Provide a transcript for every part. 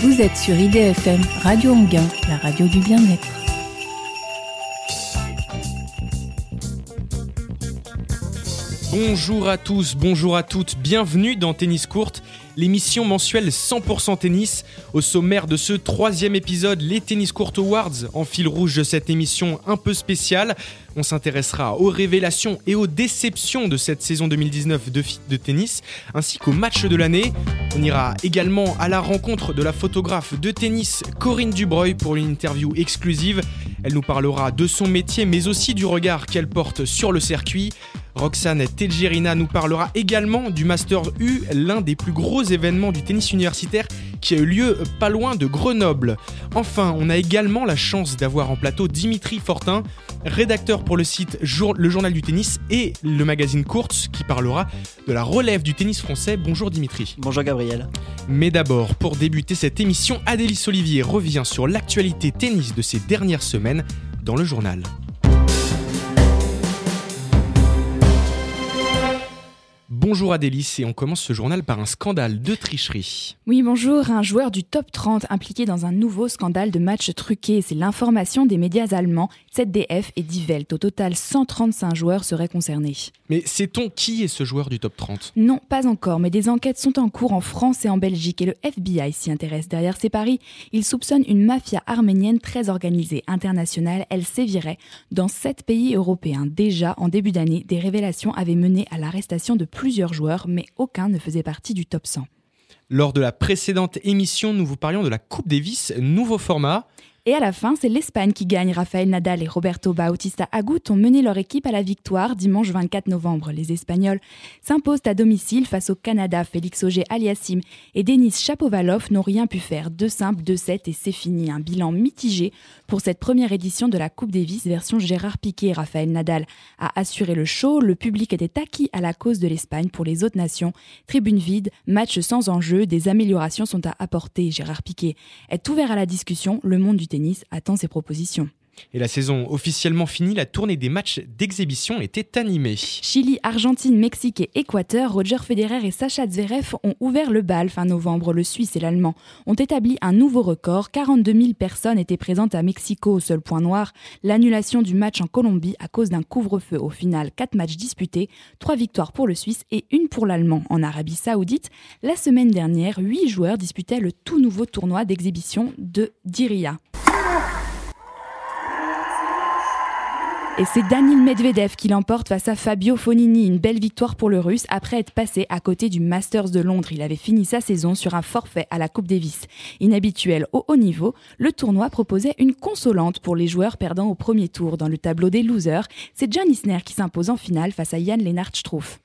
Vous êtes sur IDFM, Radio Anguin, la radio du bien-être. Bonjour à tous, bonjour à toutes, bienvenue dans Tennis Courte, l'émission mensuelle 100% tennis. Au sommaire de ce troisième épisode, les Tennis Court Awards, en fil rouge de cette émission un peu spéciale. On s'intéressera aux révélations et aux déceptions de cette saison 2019 de, de tennis, ainsi qu'aux matchs de l'année. On ira également à la rencontre de la photographe de tennis Corinne Dubreuil pour une interview exclusive. Elle nous parlera de son métier, mais aussi du regard qu'elle porte sur le circuit. Roxane Telgerina nous parlera également du Master U, l'un des plus gros événements du tennis universitaire qui a eu lieu pas loin de Grenoble. Enfin, on a également la chance d'avoir en plateau Dimitri Fortin, rédacteur pour le site Le Journal du Tennis et le magazine Courts, qui parlera de la relève du tennis français. Bonjour Dimitri. Bonjour Gabriel. Mais d'abord, pour débuter cette émission, Adélis Olivier revient sur l'actualité tennis de ces dernières semaines dans le journal. Bonjour Adélis et on commence ce journal par un scandale de tricherie. Oui, bonjour. Un joueur du top 30 impliqué dans un nouveau scandale de match truqué. C'est l'information des médias allemands, ZDF et Die Welt. Au total, 135 joueurs seraient concernés. Mais sait-on qui est ce joueur du top 30 Non, pas encore, mais des enquêtes sont en cours en France et en Belgique et le FBI s'y intéresse. Derrière ces paris, il soupçonne une mafia arménienne très organisée, internationale. Elle sévirait dans sept pays européens. Déjà, en début d'année, des révélations avaient mené à l'arrestation de plusieurs joueurs, mais aucun ne faisait partie du top 100. Lors de la précédente émission, nous vous parlions de la Coupe Davis, nouveau format. Et à la fin, c'est l'Espagne qui gagne. Rafael Nadal et Roberto Bautista Agut ont mené leur équipe à la victoire dimanche 24 novembre. Les Espagnols s'imposent à domicile face au Canada. Félix Auger-Aliassime et Denis Chapovalov n'ont rien pu faire. Deux simples, deux 7 et c'est fini. Un bilan mitigé pour cette première édition de la Coupe Davis version Gérard Piquet. Rafael Nadal a assuré le show. Le public était acquis à la cause de l'Espagne pour les autres nations. Tribune vide, match sans enjeu, des améliorations sont à apporter. Gérard Piquet est ouvert à la discussion. Le monde du tennis attend ses propositions. Et la saison officiellement finie, la tournée des matchs d'exhibition était animée. Chili, Argentine, Mexique et Équateur, Roger Federer et Sacha Zverev ont ouvert le bal fin novembre. Le Suisse et l'Allemand ont établi un nouveau record. 42 000 personnes étaient présentes à Mexico. Au seul point noir, l'annulation du match en Colombie à cause d'un couvre-feu. Au final, 4 matchs disputés, 3 victoires pour le Suisse et une pour l'Allemand. En Arabie Saoudite, la semaine dernière, 8 joueurs disputaient le tout nouveau tournoi d'exhibition de Diriyah. Et c'est Daniel Medvedev qui l'emporte face à Fabio Fonini. Une belle victoire pour le russe après être passé à côté du Masters de Londres. Il avait fini sa saison sur un forfait à la Coupe Davis. Inhabituel au haut niveau, le tournoi proposait une consolante pour les joueurs perdant au premier tour. Dans le tableau des losers, c'est John Isner qui s'impose en finale face à Jan Lennart Struff.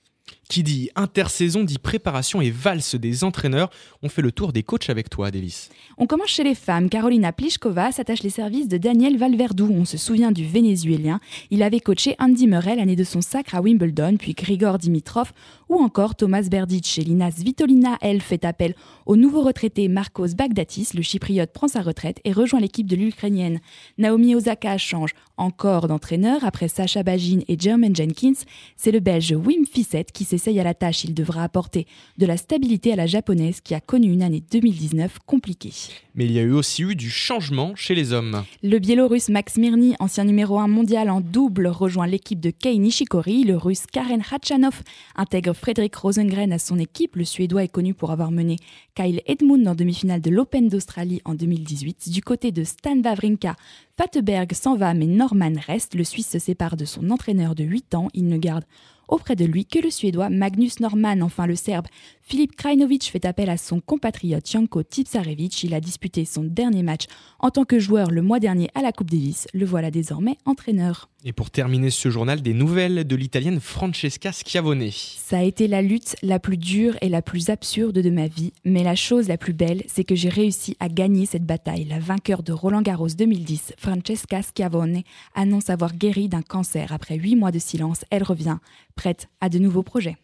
Qui dit intersaison dit préparation et valse des entraîneurs. On fait le tour des coachs avec toi, Adélis. On commence chez les femmes. Carolina Pliskova s'attache les services de Daniel Valverdou. On se souvient du Vénézuélien. Il avait coaché Andy Murray l'année de son sacre à Wimbledon, puis Grigor Dimitrov ou encore Thomas Berdic. Chez Lina Svitolina, elle fait appel au nouveau retraité Marcos Bagdatis. Le chypriote prend sa retraite et rejoint l'équipe de l'Ukrainienne. Naomi Osaka change encore d'entraîneur après Sacha Bagin et Jermaine Jenkins. C'est le Belge Wim Fissette qui s'est à la tâche, il devra apporter de la stabilité à la japonaise qui a connu une année 2019 compliquée. Mais il y a eu aussi eu du changement chez les hommes. Le Biélorusse Max Mirny, ancien numéro 1 mondial en double, rejoint l'équipe de Kei Nishikori. Le Russe Karen Khachanov intègre Frédéric Rosengren à son équipe. Le Suédois est connu pour avoir mené Kyle Edmund en demi-finale de l'Open d'Australie en 2018. Du côté de Stan Wawrinka, Fatteberg s'en va mais Norman reste. Le Suisse se sépare de son entraîneur de 8 ans. Il ne garde auprès de lui que le Suédois Magnus Norman, enfin le Serbe Filip Krajinovic fait appel à son compatriote Janko Tipsarevic. Il a disputé son dernier match en tant que joueur le mois dernier à la Coupe Davis. Le voilà désormais entraîneur. Et pour terminer ce journal, des nouvelles de l'italienne Francesca Schiavone. Ça a été la lutte la plus dure et la plus absurde de ma vie, mais la chose la plus belle, c'est que j'ai réussi à gagner cette bataille. La vainqueur de Roland Garros 2010, Francesca Schiavone, annonce avoir guéri d'un cancer. Après huit mois de silence, elle revient, prête à de nouveaux projets.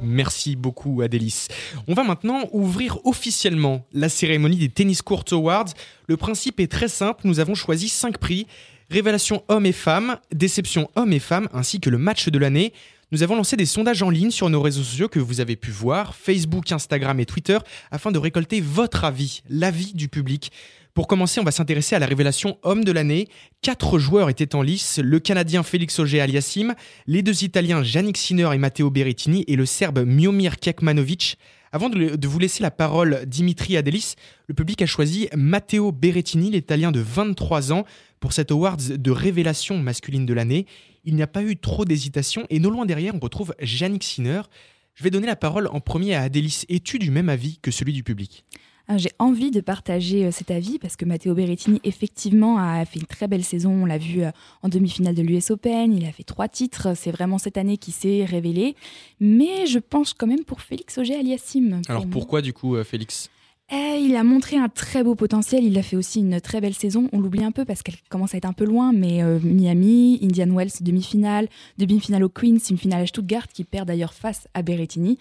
Merci beaucoup Adélis. On va maintenant ouvrir officiellement la cérémonie des Tennis Court Awards. Le principe est très simple, nous avons choisi 5 prix. Révélation hommes et femmes, déception hommes et femmes, ainsi que le match de l'année. nous avons lancé des sondages en ligne sur nos réseaux sociaux que vous avez pu voir, Facebook, Instagram et Twitter, afin de récolter votre avis, l'avis du public. Pour commencer, on va s'intéresser à la révélation homme de l'année. Quatre joueurs étaient en lice, le Canadien Félix Auger-Aliassime, les deux Italiens Yannick Sinner et Matteo Berrettini et le Serbe Miomir Kekmanovic. Avant de, vous laisser la parole, Dimitri Adelis, le public a choisi Matteo Berrettini, l'Italien de 23 ans, pour cet awards de révélation masculine de l'année. Il n'y a pas eu trop d'hésitation et non loin derrière, on retrouve Yannick Sinner. Je vais donner la parole en premier à Adélis. Es-tu du même avis que celui du public? J'ai envie de partager euh, cet avis parce que Matteo Berrettini, effectivement, a fait une très belle saison. On l'a vu euh, en demi-finale de l'US Open. Il a fait trois titres. C'est vraiment cette année qui s'est révélé. Mais je pense quand même pour Félix Auger-Aliassime. Alors pourquoi, du coup, euh, Félix? Eh, il a montré un très beau potentiel. Il a fait aussi une très belle saison. On l'oublie un peu parce qu'elle commence à être un peu loin, mais Miami, Indian Wells, demi-finale, demi-finale au Queens, une finale à Stuttgart qui perd d'ailleurs face à Berrettini.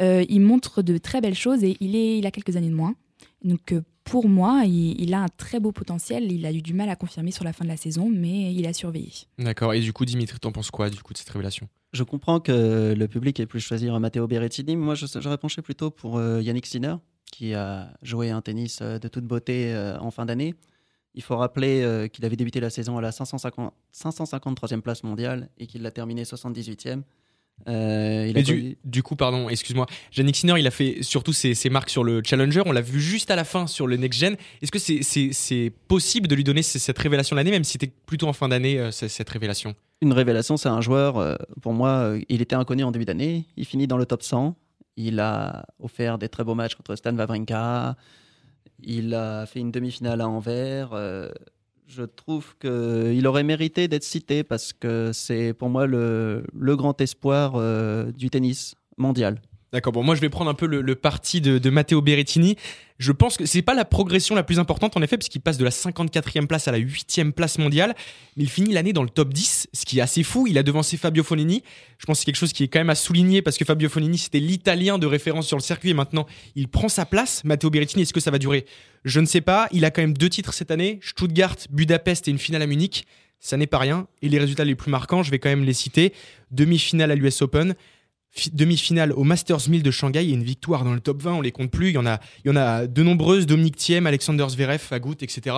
il montre de très belles choses et il, est, il a quelques années de moins. Donc euh, pour moi, il, a un très beau potentiel. Il a eu du mal à confirmer sur la fin de la saison, mais il a surveillé. D'accord. Et du coup, Dimitri, t'en penses quoi du coup de cette révélation? Je comprends que le public ait pu choisir Matteo Berrettini. Moi, j'aurais penché plutôt pour euh, Yannick Sinner, qui a joué un tennis euh, de toute beauté en fin d'année. Il faut rappeler qu'il avait débuté la saison à la 550, 553e place mondiale et qu'il l'a terminé 78e. Euh, du, coup, pardon, excuse-moi. Yannick Sinner, il a fait surtout ses, marques sur le Challenger. On l'a vu juste à la fin sur le Next Gen. Est-ce que c'est possible de lui donner cette révélation de l'année, même si c'était plutôt en fin d'année, euh, cette révélation? Une révélation, c'est un joueur, euh, pour moi, il était inconnu en début d'année. Il finit dans le top 100. Il a offert des très beaux matchs contre Stan Wawrinka. Il a fait une demi-finale à Anvers je trouve qu'il aurait mérité d'être cité parce que c'est pour moi le, grand espoir euh, du tennis mondial. D'accord, bon, moi je vais prendre un peu le, parti de, Matteo Berrettini. Je pense que c'est pas la progression la plus importante en effet, puisqu'il passe de la 54e place à la 8e place mondiale, il finit l'année dans le top 10, ce qui est assez fou. Il a devancé Fabio Fonini. Je pense que c'est quelque chose qui est quand même à souligner parce que Fabio Fonini c'était l'italien de référence sur le circuit et maintenant il prend sa place. Matteo Berrettini, est-ce que ça va durer? Je ne sais pas. Il a quand même deux titres cette année Stuttgart, Budapest et une finale à Munich. Ça n'est pas rien. Et les résultats les plus marquants, je vais quand même les citer demi-finale à l'US Open demi-finale au Masters 1000 de Shanghai et une victoire dans le top 20, on les compte plus. Il y en a, il y en a de nombreuses, Dominique Thiem, Alexander Zverev, Agut, etc.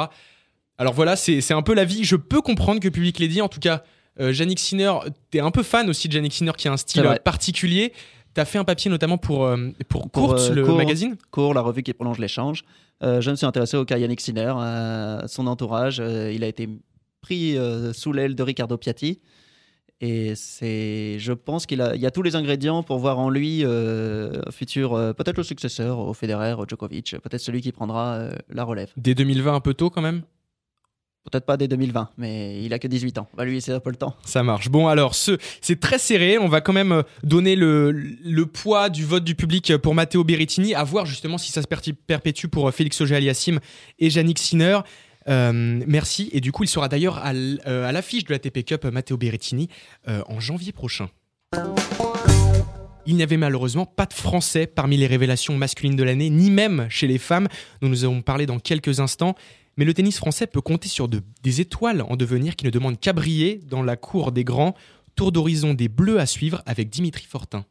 Alors voilà, c'est un peu la vie. Je peux comprendre que public l'ait dit. En tout cas, euh, Yannick Sinner, tu es un peu fan aussi de Yannick Sinner qui a un style particulier. Tu as fait un papier notamment pour, euh, pour, Kurtz, euh, le magazine? Court, la revue qui prolonge l'échange. je me suis intéressé au cas Yannick Sinner, à son entourage. il a été pris sous l'aile de Riccardo Piatti. Et c'est, je pense qu'il a, il y a tous les ingrédients pour voir en lui euh, futur, euh, peut-être le successeur au Federer, au Djokovic, peut-être celui qui prendra euh, la relève. Dès 2020, un peu tôt quand même? Peut-être pas dès 2020, mais il a que 18 ans. Va lui laisser un peu le temps. Ça marche. Bon, alors, ce, c'est très serré. On va quand même donner le, le poids du vote du public pour Matteo Berrettini, à voir justement si ça se perpétue pour Félix Auger-Aliassime et Yannick Sinner. Euh, merci. Et du coup, il sera d'ailleurs à euh, l'affiche de la TP Cup Matteo Berrettini euh, en janvier prochain. Il n'y avait malheureusement pas de Français parmi les révélations masculines de l'année, ni même chez les femmes, dont nous allons parler dans quelques instants. Mais le tennis français peut compter sur des étoiles en devenir qui ne demandent qu'à briller dans la cour des grands. Tour d'horizon des Bleus à suivre avec Dimitri Fortin.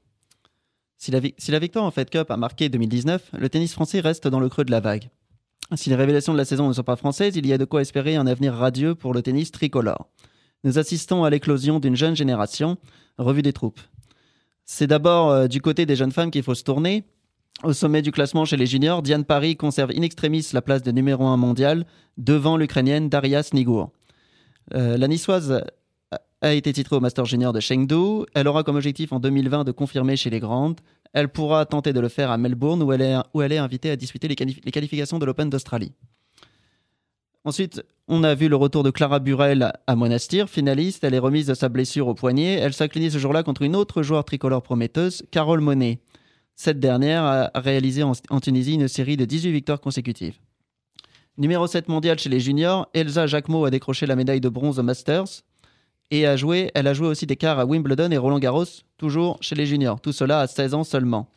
Si la, si la victoire en Fed Cup a marqué 2019, le tennis français reste dans le creux de la vague. Si les révélations de la saison ne sont pas françaises, il y a de quoi espérer un avenir radieux pour le tennis tricolore. Nous assistons à l'éclosion d'une jeune génération, revue des troupes. C'est d'abord euh, du côté des jeunes femmes qu'il faut se tourner. Au sommet du classement chez les juniors, Diane Paris conserve in extremis la place de numéro 1 mondial devant l'Ukrainienne Daria Snigour. Euh, la niçoise a été titrée au Master Junior de Chengdu. Elle aura comme objectif en 2020 de confirmer chez les grandes. Elle pourra tenter de le faire à Melbourne où elle est, invitée à disputer les, qualifications de l'Open d'Australie. Ensuite, on a vu le retour de Clara Burel à Monastir, finaliste. Elle est remise de sa blessure au poignet. Elle s'inclinait ce jour-là contre une autre joueur tricolore prometteuse, Carole Monet. Cette dernière a réalisé en, Tunisie une série de 18 victoires consécutives. Numéro 7 mondial chez les juniors, Elsa Jacquemot a décroché la médaille de bronze au Masters et a joué, elle a joué aussi des quarts à Wimbledon et Roland Garros, toujours chez les juniors. Tout cela à 16 ans seulement.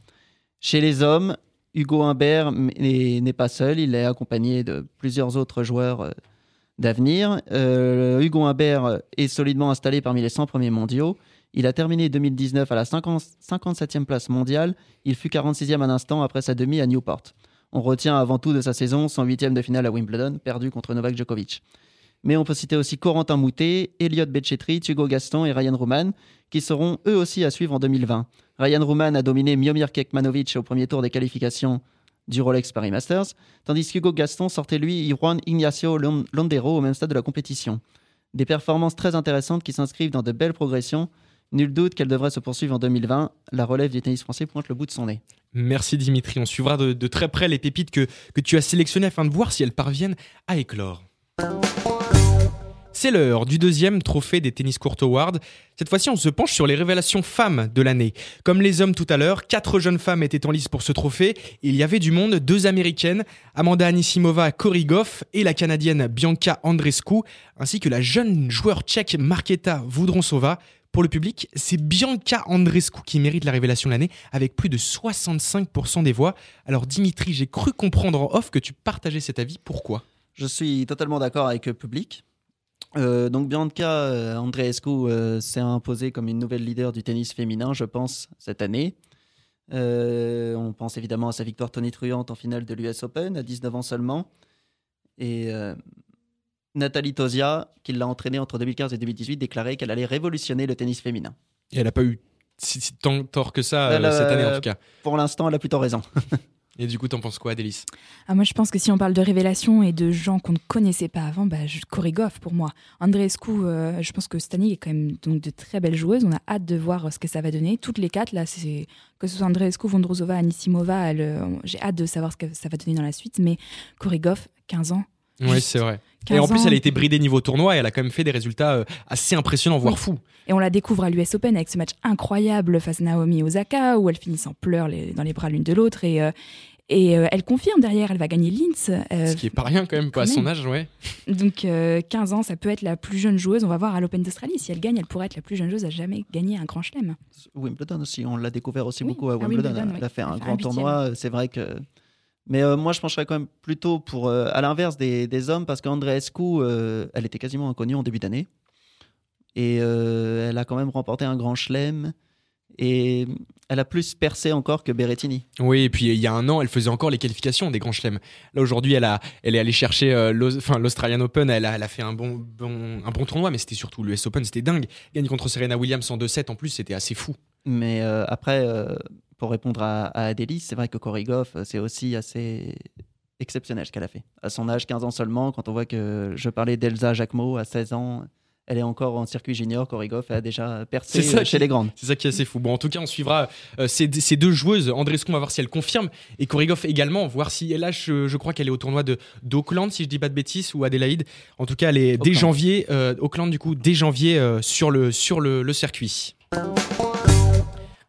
Chez les hommes, Hugo Humbert n'est pas seul, il est accompagné de plusieurs autres joueurs euh, d'avenir. Euh, Hugo Humbert est solidement installé parmi les 100 premiers mondiaux. Il a terminé 2019 à la 50 57e place mondiale. Il fut 46e un instant après sa demi à Newport. On retient avant tout de sa saison son huitième de finale à Wimbledon, perdu contre Novak Djokovic. Mais on peut citer aussi Corentin Moutet, Elliot Bechetri, Hugo Gaston et Ryan Rouman, qui seront eux aussi à suivre en 2020. Ryan Rouman a dominé Miomir Kekmanovic au premier tour des qualifications du Rolex Paris Masters, tandis qu'Hugo Gaston sortait lui Juan Ignacio Londero au même stade de la compétition. Des performances très intéressantes qui s'inscrivent dans de belles progressions. Nul doute qu'elle devrait se poursuivre en 2020. La relève du tennis français pointe le bout de son nez. Merci Dimitri. On suivra de, de très près les pépites que, que tu as sélectionnées afin de voir si elles parviennent à éclore. C'est l'heure du deuxième trophée des Tennis Court Awards. Cette fois-ci, on se penche sur les révélations femmes de l'année. Comme les hommes tout à l'heure, quatre jeunes femmes étaient en lice pour ce trophée. Il y avait du monde, deux américaines, Amanda Anisimova Korigov et la canadienne Bianca Andrescu, ainsi que la jeune joueur tchèque Marketa Voudronsova. Pour le public, c'est Bianca Andrescu qui mérite la révélation de l'année avec plus de 65% des voix. Alors Dimitri, j'ai cru comprendre en off que tu partageais cet avis. Pourquoi? Je suis totalement d'accord avec le public. Euh, donc Bianca euh, Andreescu euh, s'est imposée comme une nouvelle leader du tennis féminin, je pense, cette année. on pense évidemment à sa victoire tonitruante en finale de l'US Open à 19 ans seulement. Et Nathalie Tosia, qui l'a entraînée entre 2015 et 2018, déclarait qu'elle allait révolutionner le tennis féminin. Et elle n'a pas eu tant tort que ça cette année en tout cas. Pour l'instant, elle a plutôt raison. Et du coup, t'en penses quoi, Délice ah, Moi, je pense que si on parle de révélation et de gens qu'on ne connaissait pas avant, bah, Korigov pour moi. Andreescu, euh, je pense que Stani est quand même donc de très belles joueuses. On a hâte de voir ce que ça va donner. Toutes les quatre, là, c'est que ce soit Andreescu, Vondrosova, Anisimova, euh, j'ai hâte de savoir ce que ça va donner dans la suite. Mais Korigov, 15 ans. Oui, c'est vrai. Et en plus, elle a été bridée niveau tournoi et elle a quand même fait des résultats euh, assez impressionnants, voire fous. Et on la découvre à l'US Open avec ce match incroyable face à Naomi Osaka où elle finit en pleurs dans les bras l'une de l'autre. Et, et euh, elle confirme derrière, elle va gagner Linz. Euh, Ce qui est pas rien quand même, pas à son âge, ouais. Donc 15 euh, ans, ça peut être la plus jeune joueuse. On va voir à l'Open d'Australie. Si elle gagne, elle pourrait être la plus jeune joueuse à jamais gagner un grand chelem. Wimbledon aussi, on l'a découvert aussi beaucoup à Wimbledon. elle a fait un grand tournoi, c'est vrai que. Mais moi, je pencherais quand même plutôt pour, à l'inverse des, des, hommes, parce qu'Andreescu, elle était quasiment inconnue en début d'année. Et elle a quand même remporté un grand chelem. Et elle a plus percé encore que Berrettini. Oui, et puis il y a un an, elle faisait encore les qualifications des grands chelems. Là aujourd'hui, elle, a, elle est allée chercher euh, l'Australian Open, elle a, elle a fait un bon, bon, un bon tournoi, mais c'était surtout l'US Open, c'était dingue. Gagne contre Serena Williams en 2-7 en plus, c'était assez fou. Mais euh, après, euh, pour répondre à, à Adélie, c'est vrai que Korigov, c'est aussi assez exceptionnel ce qu'elle a fait. À son âge, 15 ans seulement, quand on voit que je parlais d'Elsa Jacquemot à 16 ans, elle est encore en circuit junior. Korigov a déjà percé ça chez les grandes. C'est ça qui est assez fou. Bon, en tout cas, on suivra euh, ces, deux joueuses. Andrescu, on va voir si elle confirme. Et Korigov également, voir si elle lâche. Je, crois qu'elle est au tournoi d'Auckland, si je dis pas de bêtises, ou Adélaïde. En tout cas, elle est dès janvier. Euh, Auckland, du coup, dès janvier euh, sur, le, sur le circuit.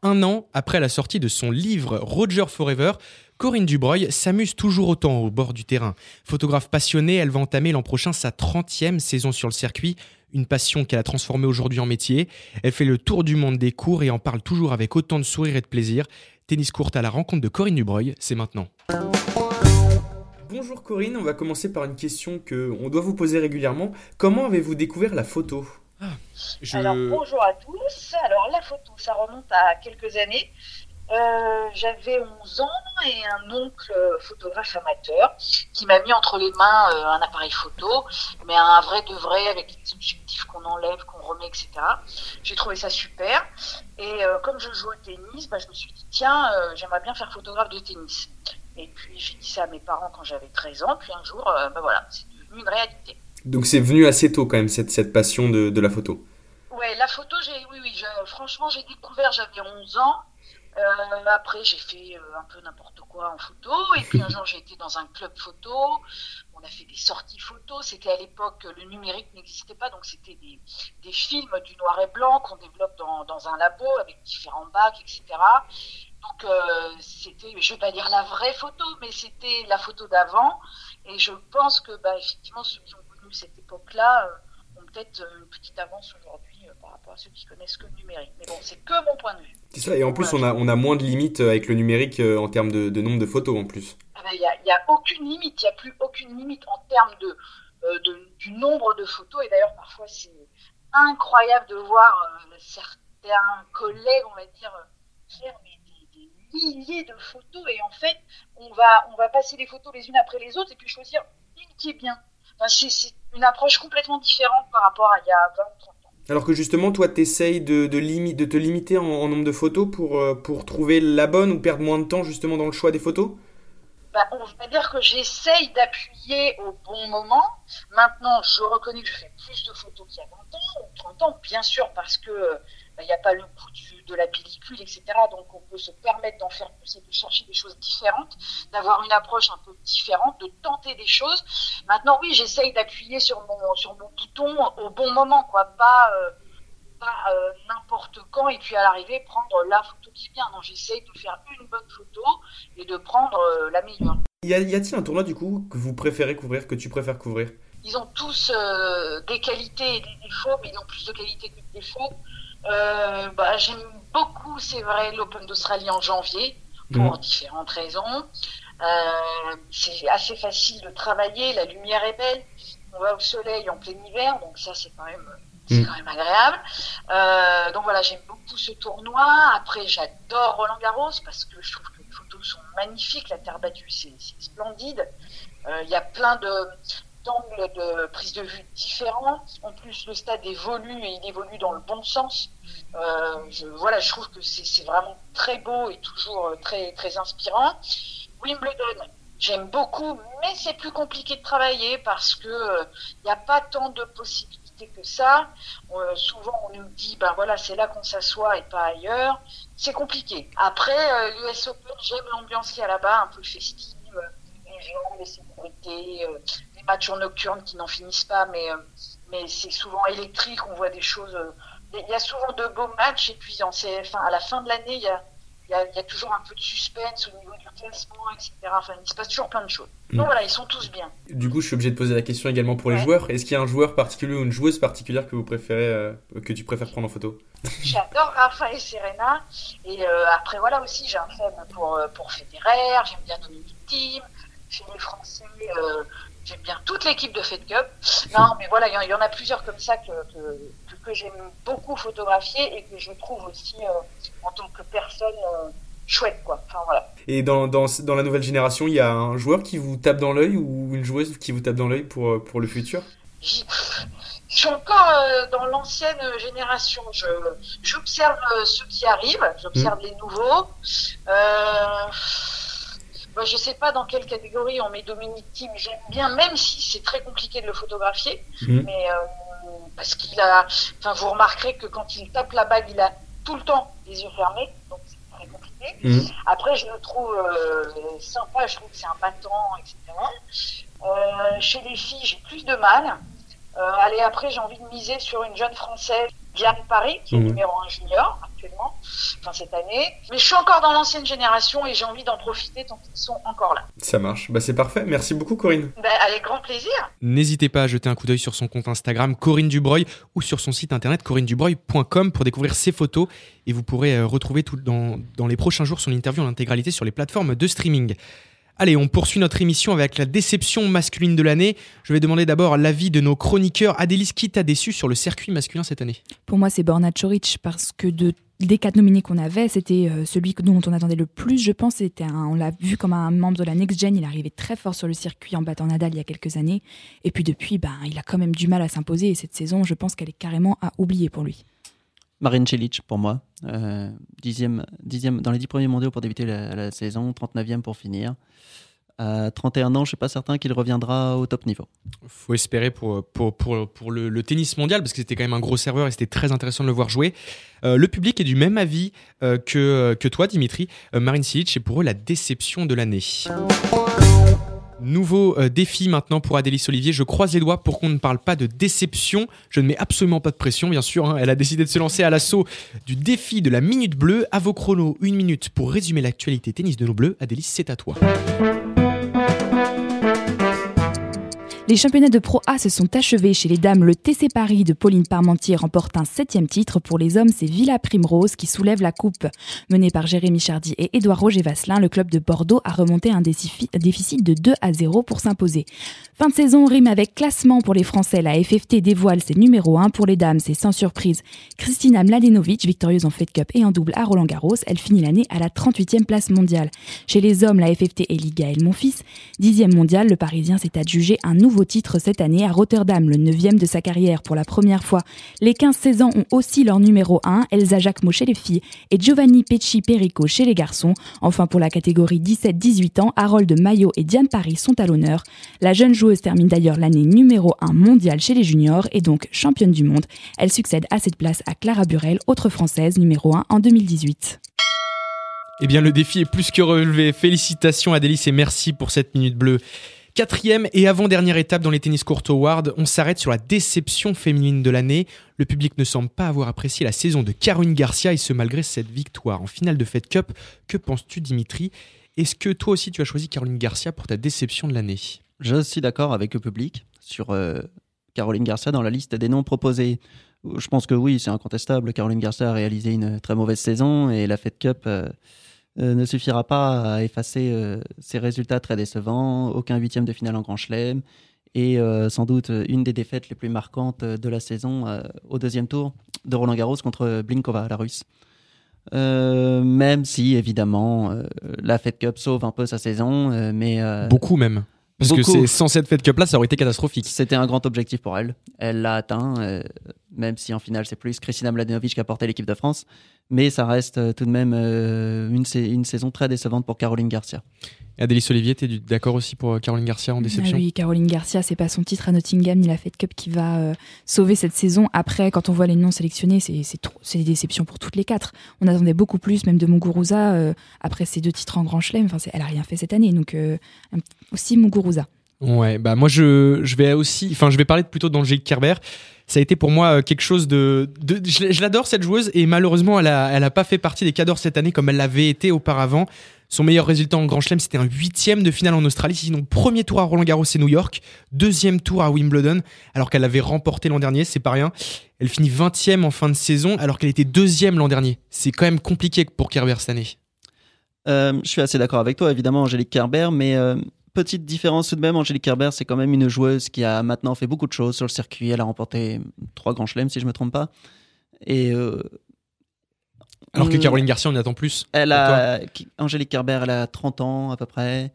Un an après la sortie de son livre Roger Forever, Corinne Dubreuil s'amuse toujours autant au bord du terrain. Photographe passionnée, elle va entamer l'an prochain sa 30e saison sur le circuit, une passion qu'elle a transformée aujourd'hui en métier. Elle fait le tour du monde des cours et en parle toujours avec autant de sourire et de plaisir. Tennis courte à la rencontre de Corinne Dubreuil, c'est maintenant. Bonjour Corinne, on va commencer par une question que on doit vous poser régulièrement. Comment avez-vous découvert la photo? Ah, Alors bonjour à tous. Alors la photo, ça remonte à quelques années. Euh, j'avais 11 ans et un oncle photographe amateur qui m'a mis entre les mains euh, un appareil photo, mais un vrai de vrai avec les objectifs qu'on enlève, qu'on remet, etc. J'ai trouvé ça super. Et euh, comme je joue au tennis, bah, je me suis dit, tiens, j'aimerais bien faire photographe de tennis. Et puis j'ai dit ça à mes parents quand j'avais 13 ans, puis un jour, bah, voilà, c'est devenu une réalité. Donc c'est venu assez tôt quand même, cette, cette passion de, de la photo Ouais, la photo, j'ai, oui, oui, franchement, j'ai découvert, j'avais 11 ans. Euh, après, j'ai fait euh, un peu n'importe quoi en photo. Et puis un jour, j'ai été dans un club photo. On a fait des sorties photos. C'était à l'époque, le numérique n'existait pas, donc c'était des, des, films du noir et blanc qu'on développe dans, dans, un labo avec différents bacs, etc. Donc euh, c'était, je vais pas dire la vraie photo, mais c'était la photo d'avant. Et je pense que, bah, effectivement, ceux qui ont connu cette époque-là ont peut-être une petite avance aujourd'hui par rapport à ceux qui connaissent que le numérique. Mais bon, c'est que mon point de vue. C'est ça, et en plus, on, a, on a moins de limites euh, avec le numérique euh, en termes de, nombre de photos en plus. Ah ben, il n'y a, aucune limite, il n'y a plus aucune limite en termes euh, de, du nombre de photos. Et d'ailleurs, parfois, c'est incroyable de voir c'était un collègue, on va dire, faire des, milliers de photos et en fait, on va, on va passer les photos les unes après les autres et puis choisir une qui est bien. Enfin, c'est une approche complètement différente par rapport à il y a 20 30 ans. Alors que justement, toi, tu essayes de, te limiter en, nombre de photos pour, euh, pour trouver la bonne ou perdre moins de temps justement dans le choix des photos? Bah, on va dire que j'essaye d'appuyer au bon moment. Maintenant, je reconnais que je fais plus de photos qu'il y a 20 ans ou 30 ans, bien sûr, parce que il n'y a pas le coût de la pellicule, etc. Donc on peut se permettre d'en faire plus et de chercher des choses différentes, d'avoir une approche un peu différente, de tenter des choses. Maintenant, oui, j'essaye d'appuyer sur mon, sur mon bouton au bon moment, quoi, pas, euh, pas euh, n'importe quand et puis à l'arrivée prendre la photo qui vient. Non, j'essaye de faire une bonne photo et de prendre euh, la meilleure. Y a-t-il un tournoi du coup que vous préférez couvrir, que tu préfères couvrir? Ils ont tous des qualités et des défauts, mais ils ont plus de qualités que de défauts. Euh, bah, J'aime beaucoup, c'est vrai, l'Open d'Australie en janvier, pour mhm. différentes raisons. Euh, c'est assez facile de travailler, la lumière est belle, on va au soleil en plein hiver, donc ça c'est quand même c'est mhm. quand même agréable. Euh, donc voilà, j'aime beaucoup ce tournoi. Après, j'adore Roland Garros parce que je trouve que les photos sont magnifiques. La terre battue, c'est splendide. Euh, il y a plein de, d'angles de prise de vue différents. En plus, le stade évolue et il évolue dans le bon sens. Euh, voilà, je trouve que c'est vraiment très beau et toujours euh, très, très inspirant. Wimbledon, j'aime beaucoup, mais c'est plus compliqué de travailler parce que il euh, n'y a pas tant de possibilités que ça. Euh, souvent, on nous dit, ben voilà, c'est là qu'on s'assoit et pas ailleurs. C'est compliqué. Après, l'US Open, j'aime l'ambiance qu'il y a là-bas, un peu festive, les gens, les sécurités, matchs en nocturne qui n'en finissent pas, mais, euh, mais c'est souvent électrique, on voit des choses. Euh, il y a souvent de beaux matchs, et puis en à la fin de l'année, il y a, il y, a, toujours un peu de suspense au niveau du classement, etc. Enfin, il se passe toujours plein de choses. Mm. Donc voilà, ils sont tous bien. Du coup, je suis obligé de poser la question également pour les joueurs. Est-ce qu'il y a un joueur particulier ou une joueuse particulière que vous préférez, euh, que tu préfères prendre en photo? J'adore Rafa et Serena. Et après, voilà aussi, j'ai un faible pour, pour Federer, j'aime bien Dominique Thiem. Chez les Français, j'aime bien toute l'équipe de Fed Cup. Non, mais voilà, il y, en a plusieurs comme ça que, que, j'aime beaucoup photographier et que je trouve aussi euh, en tant que personne euh, chouette, quoi. Enfin, voilà. Et dans, dans, dans, la nouvelle génération, il y a un joueur qui vous tape dans l'œil ou une joueuse qui vous tape dans l'œil pour, euh, pour le futur? Je suis encore dans l'ancienne génération. J'observe ceux qui arrivent, j'observe mmh. les nouveaux. Euh, moi, je sais pas dans quelle catégorie on met Dominique Thiem. J'aime bien, même si c'est très compliqué de le photographier, mhm. mais euh, parce qu'il a. Enfin, vous remarquerez que quand il tape la bague, il a tout le temps les yeux fermés, donc c'est très compliqué. Mhm. Après, je le trouve euh, sympa. Je trouve que c'est un battant, etc. Euh, chez les filles, j'ai plus de mal. allez, après, j'ai envie de miser sur une jeune française Diane Paris, qui est mhm. numéro 1 junior actuellement, enfin cette année. Mais je suis encore dans l'ancienne génération et j'ai envie d'en profiter tant qu'ils sont encore là. Ça marche, bah, c'est parfait. Merci beaucoup Corinne. Bah, avec grand plaisir. N'hésitez pas à jeter un coup d'œil sur son compte Instagram Corinne Dubreuil ou sur son site internet corinnedubreuil.com pour découvrir ses photos et vous pourrez euh, retrouver tout dans, dans les prochains jours son interview en intégralité sur les plateformes de streaming. Allez, on poursuit notre émission avec la déception masculine de l'année. Je vais demander d'abord l'avis de nos chroniqueurs. Adélis, qui t'a déçu sur le circuit masculin cette année? Pour moi, c'est Borna Choric parce que de des quatre nominés qu'on avait, c'était euh, celui dont on attendait le plus, je pense. On l'a vu comme un membre de la Next Gen. Il arrivait très fort sur le circuit en battant Nadal il y a quelques années. Et puis depuis, ben, il a quand même du mal à s'imposer. Et cette saison, je pense qu'elle est carrément à oublier pour lui. Marine Cilic pour moi. Euh, dixième, dixième, dans les dix premiers mondiaux pour débuter la, saison, 39e pour finir. À 31 ans, je ne suis pas certain qu'il reviendra au top niveau. faut espérer pour, pour, pour, le, tennis mondial, parce que c'était quand même un gros serveur et c'était très intéressant de le voir jouer. Euh, le public est du même avis euh, que, que toi, Dimitri. Marine Cilic est pour eux la déception de l'année. Nouveau euh, défi maintenant pour Adélie Olivier. Je croise les doigts pour qu'on ne parle pas de déception. Je ne mets absolument pas de pression, bien sûr. Hein. Elle a décidé de se lancer à l'assaut du défi de la minute bleue. À vos chronos, une minute pour résumer l'actualité tennis de nos bleus. Adélie, c'est à toi. Les championnats de Pro A se sont achevés chez les dames. Le TC Paris de Pauline Parmentier remporte un septième titre. Pour les hommes, c'est Villa Primrose qui soulève la coupe. Mené par Jérémy Chardy et Édouard Roger Vasselin, le club de Bordeaux a remonté un déficit de 2 à 0 pour s'imposer. Fin de saison rime avec classement pour les Français. La FFT dévoile ses numéros 1 pour les dames. C'est sans surprise. Christina Mladenovic, victorieuse en Fed Cup et en double à Roland Garros, elle finit l'année à la 38e place mondiale. Chez les hommes, la FFT élit Gaël Monfils. Dixième mondial, le Parisien s'est adjugé un nouveau titre cette année à Rotterdam, le neuvième de sa carrière pour la première fois. Les 15-16 ans ont aussi leur numéro 1, Elsa Jacquemot chez les filles et Giovanni Pecci Perico chez les garçons. Enfin, pour la catégorie 17-18 ans, Harold Maillot et Diane Paris sont à l'honneur. La jeune joueuse termine d'ailleurs l'année numéro 1 mondiale chez les juniors et donc championne du monde. Elle succède à cette place à Clara Burel, autre française numéro 1 en 2018. Eh bien, le défi est plus que relevé. Félicitations Adélis et merci pour cette minute bleue. Quatrième et avant-dernière étape dans les tennis court awards, on s'arrête sur la déception féminine de l'année. Le public ne semble pas avoir apprécié la saison de Caroline Garcia et ce malgré cette victoire en finale de Fed Cup. Que penses-tu Dimitri? Est-ce que toi aussi tu as choisi Caroline Garcia pour ta déception de l'année? Je suis d'accord avec le public sur euh, Caroline Garcia dans la liste des noms proposés. Je pense que oui, c'est incontestable. Caroline Garcia a réalisé une très mauvaise saison et la Fed Cup euh, ne suffira pas à effacer ses résultats très décevants. Aucun huitième de finale en Grand Chelem et sans doute une des défaites les plus marquantes de la saison au deuxième tour de Roland Garros contre Blinkova, la Russe. même si évidemment la Fed Cup sauve un peu sa saison, mais beaucoup même. Parce que sans cette Fed Cup là, ça aurait été catastrophique. C'était un grand objectif pour elle. Elle l'a atteint, euh, même si en finale c'est plus Kristina Mladenovic qui a porté l'équipe de France. Mais ça reste euh, tout de même euh, une, une, saison très décevante pour Caroline Garcia. Adélie Olivier, tu es d'accord aussi pour Caroline Garcia en déception? ah Oui, Caroline Garcia, c'est pas son titre à Nottingham ni la Fed Cup qui va sauver cette saison. Après, quand on voit les noms sélectionnés, c'est des déceptions pour toutes les quatre. On attendait beaucoup plus, même de Muguruza, après ses deux titres en Grand Chelem. Enfin, elle a rien fait cette année, donc aussi Muguruza. Ouais, bah moi je, je vais aussi, enfin je vais parler plutôt d'Angélique Kerber. Ça a été pour moi euh, quelque chose de, je, l'adore cette joueuse et malheureusement elle a, elle a pas fait partie des cadors cette année comme elle l'avait été auparavant. Son meilleur résultat en Grand Chelem, c'était un huitième de finale en Australie. Sinon, premier tour à Roland Garros et New York, deuxième tour à Wimbledon, alors qu'elle avait remporté l'an dernier, c'est pas rien. Elle finit 20 en fin de saison, alors qu'elle était deuxième l'an dernier. C'est quand même compliqué pour Kerber cette année. Euh, je suis assez d'accord avec toi, évidemment, Angélique Kerber, mais euh, petite différence tout de même, Angélique Kerber, c'est quand même une joueuse qui a maintenant fait beaucoup de choses sur le circuit. Elle a remporté trois grands chelems, si je ne me trompe pas. Et euh, Alors que Caroline Garcia, on attend plus. Elle a, Angélique Kerber, elle a 30 ans à peu près.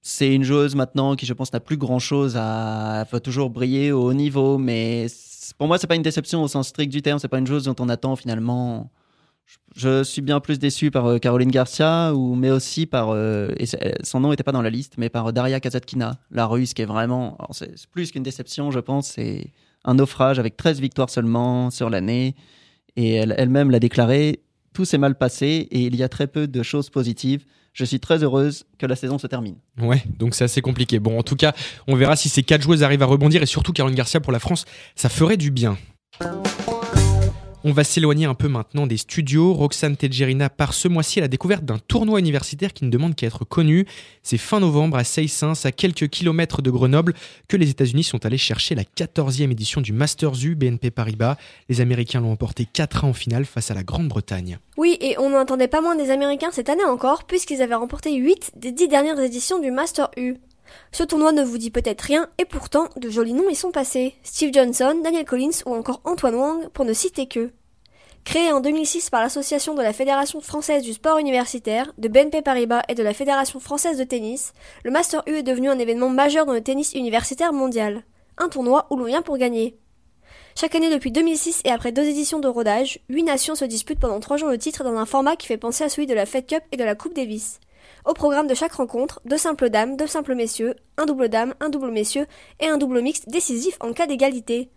C'est une joueuse maintenant qui, je pense, n'a plus grand chose à. Elle toujours briller au haut niveau, mais pour moi, c'est pas une déception au sens strict du terme. C'est pas une joueuse dont on attend finalement je suis bien plus déçu par euh, Caroline Garcia, ou, mais aussi par, euh, et son nom n'était pas dans la liste, mais par Daria Kazatkina, la russe, qui est vraiment, c'est plus qu'une déception, je pense, c'est un naufrage avec 13 victoires seulement sur l'année. Et elle-même l'a déclaré, tout s'est mal passé et il y a très peu de choses positives. Je suis très heureuse que la saison se termine. Ouais, donc c'est assez compliqué. Bon, en tout cas, on verra si ces quatre joueuses arrivent à rebondir et surtout Caroline Garcia pour la France, ça ferait du bien. On va s'éloigner un peu maintenant des studios. Roxane Tedjerina part ce mois-ci à la découverte d'un tournoi universitaire qui ne demande qu'à être connu. C'est fin novembre à Seysins, à quelques kilomètres de Grenoble, que les États-Unis sont allés chercher la 14e édition du Masters U BNP Paribas. Les Américains l'ont emporté 4 ans en finale face à la Grande-Bretagne. Oui, et on n'entendait pas moins des Américains cette année encore, puisqu'ils avaient remporté 8 des 10 dernières éditions du Master U. Ce tournoi ne vous dit peut-être rien, et pourtant, de jolis noms y sont passés. Steve Johnson, Daniel Collins ou encore Antoine Wang, pour ne citer que. Créé en 2006 par l'association de la Fédération française du sport universitaire, de BNP Paribas et de la Fédération française de tennis, le Master U est devenu un événement majeur dans le tennis universitaire mondial. Un tournoi où l'on vient pour gagner. Chaque année depuis 2006 et après deux éditions de rodage, huit nations se disputent pendant trois jours le titre dans un format qui fait penser à celui de la Fed Cup et de la Coupe Davis. Au programme de chaque rencontre, deux simples dames, deux simples messieurs, un double dame, un double messieurs et un double mixte décisif en cas d'égalité.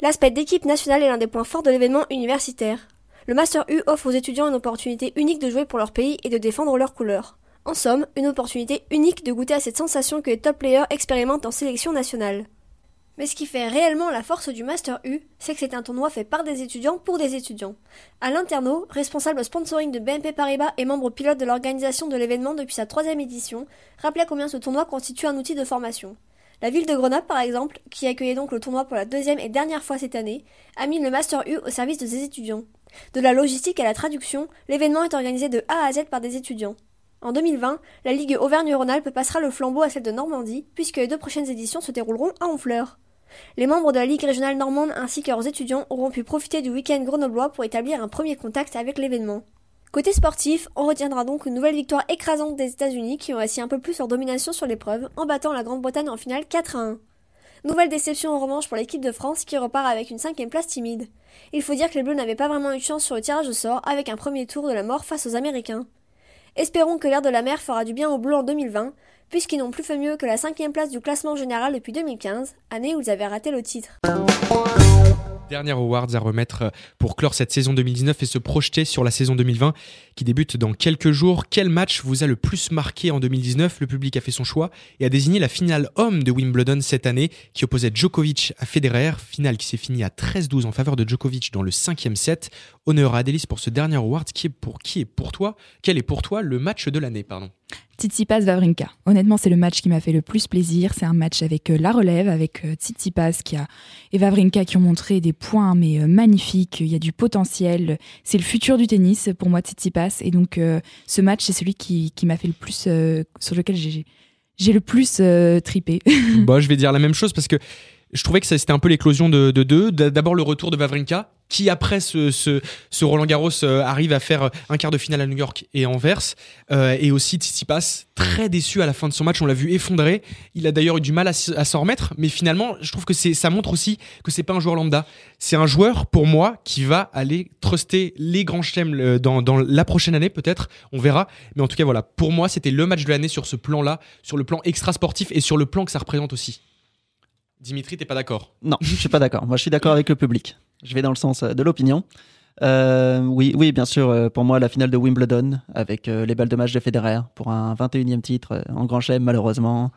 L'aspect d'équipe nationale est l'un des points forts de l'événement universitaire. Le Master U offre aux étudiants une opportunité unique de jouer pour leur pays et de défendre leurs couleurs. En somme, une opportunité unique de goûter à cette sensation que les top players expérimentent en sélection nationale. Mais ce qui fait réellement la force du Master U, c'est que c'est un tournoi fait par des étudiants pour des étudiants. À l'interno, responsable sponsoring de BNP Paribas et membre pilote de l'organisation de l'événement depuis sa troisième édition, rappelait combien ce tournoi constitue un outil de formation. La ville de Grenoble, par exemple, qui accueillait donc le tournoi pour la deuxième et dernière fois cette année, a mis le Master U au service de ses étudiants. De la logistique à la traduction, l'événement est organisé de A à Z par des étudiants. En 2020, la Ligue Auvergne-Rhône-Alpes passera le flambeau à celle de Normandie, puisque les deux prochaines éditions se dérouleront à Honfleur. Les membres de la Ligue régionale normande ainsi que leurs étudiants auront pu profiter du week-end grenoblois pour établir un premier contact avec l'événement. Côté sportif, on retiendra donc une nouvelle victoire écrasante des États-Unis qui ont assis un peu plus leur domination sur l'épreuve en battant la Grande-Bretagne en finale 4 à 1. Nouvelle déception en revanche pour l'équipe de France qui repart avec une cinquième place timide. Il faut dire que les Bleus n'avaient pas vraiment eu de chance sur le tirage au sort avec un premier tour de la mort face aux Américains. Espérons que l'air de la mer fera du bien aux Bleus en 2020, puisqu'ils n'ont plus fait mieux que la cinquième place du classement général depuis 2015, année où ils avaient raté le titre. Dernier awards à remettre pour clore cette saison 2019 et se projeter sur la saison 2020 qui débute dans quelques jours. Quel match vous a le plus marqué en 2019 Le public a fait son choix et a désigné la finale homme de Wimbledon cette année qui opposait Djokovic à Federer. Finale qui s'est finie à 13-12 en faveur de Djokovic dans le cinquième set. Honneur à Adélis pour ce dernier award qui est pour qui est pour toi? Quel est pour toi le match de l'année? Pardon Tsitsipas Vavrinka. Honnêtement, c'est le match qui m'a fait le plus plaisir. C'est un match avec euh, la relève, avec euh, Tsitsipas qui a et Vavrinka qui ont montré des points mais euh, magnifiques. Il y a du potentiel. C'est le futur du tennis pour moi Tsitsipas et donc ce match c'est celui qui, qui m'a fait le plus sur lequel j'ai j'ai le plus tripé. bah, je vais dire la même chose parce que je trouvais que c'était un peu l'éclosion de, deux. D'abord le retour de Vavrinka, qui après ce, Roland Garros euh, arrive à faire un quart de finale à New York et Anvers, euh, et aussi Tsitsipas, très déçu à la fin de son match, on l'a vu effondré. Il a d'ailleurs eu du mal à, s'en remettre, mais finalement, je trouve que ça montre aussi que c'est pas un joueur lambda. C'est un joueur, pour moi, qui va aller truster les grands chelems euh, dans, dans la prochaine année, peut-être, on verra. Mais en tout cas, voilà, pour moi, c'était le match de l'année sur ce plan-là, sur le plan extra sportif et sur le plan que ça représente aussi. Dimitri, t'es pas d'accord? Non, je suis pas d'accord. Moi, je suis d'accord avec le public. Je vais dans le sens euh, de l'opinion. Euh, oui, oui, bien sûr. Euh, pour moi, la finale de Wimbledon avec les balles de match de Federer pour un 21e titre en Grand Chelem, malheureusement,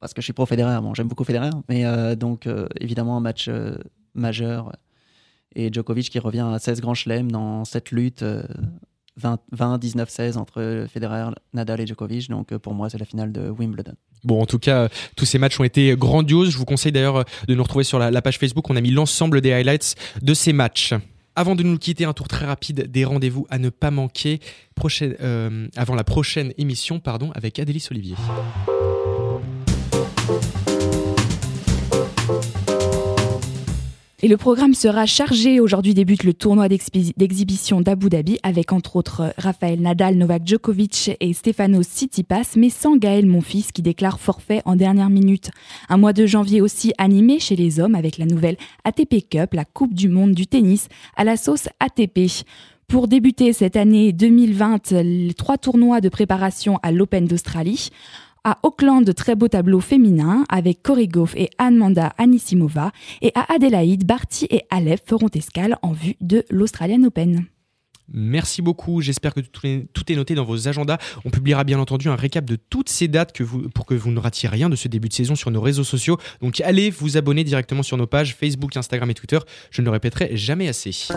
parce que je suis pro Federer. Bon, j'aime beaucoup Federer, mais donc évidemment un match majeur et Djokovic qui revient à 16 Grand Chelem dans cette lutte 20, 19, 16 entre Federer, Nadal et Djokovic. Donc euh, pour moi, c'est la finale de Wimbledon. Bon, en tout cas, tous ces matchs ont été grandioses. Je vous conseille d'ailleurs euh, de nous retrouver sur la, page Facebook. On a mis l'ensemble des highlights de ces matchs. Avant de nous quitter, un tour très rapide des rendez-vous à ne pas manquer prochaine, euh, avant la prochaine émission pardon, avec Adélis Olivier. Et le programme sera chargé. Aujourd'hui débute le tournoi d'exhibition d'Abu Dhabi avec entre autres Rafael Nadal, Novak Djokovic et Stefanos Tsitsipas, mais sans Gaël Monfils qui déclare forfait en dernière minute. Un mois de janvier aussi animé chez les hommes avec la nouvelle ATP Cup, la Coupe du monde du tennis à la sauce ATP. Pour débuter cette année 2020, les trois tournois de préparation à l'Open d'Australie. À Auckland, très beau tableau féminin avec Cory Goff et Anne-Manda Anisimova. Et à Adélaïde, Barty et Aleph feront escale en vue de l'Australian Open. Merci beaucoup. J'espère que tout est, noté dans vos agendas. On publiera bien entendu un récap de toutes ces dates pour que vous ne ratiez rien de ce début de saison sur nos réseaux sociaux. Donc allez vous abonner directement sur nos pages Facebook, Instagram et Twitter. Je ne le répéterai jamais assez.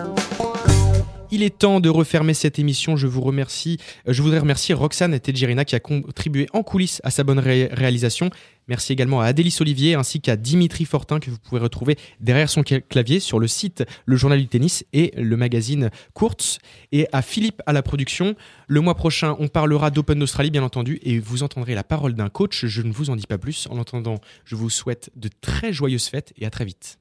Il est temps de refermer cette émission. Je vous remercie. Euh, je voudrais remercier Roxane Tedjerina qui a contribué en coulisses à sa bonne réalisation. Merci également à Adélis Olivier ainsi qu'à Dimitri Fortin que vous pouvez retrouver derrière son clavier sur le site Le Journal du Tennis et le magazine Courts et à Philippe à la production. Le mois prochain, on parlera d'Open d'Australie bien entendu et vous entendrez la parole d'un coach. Je ne vous en dis pas plus. En attendant, je vous souhaite de très joyeuses fêtes et à très vite.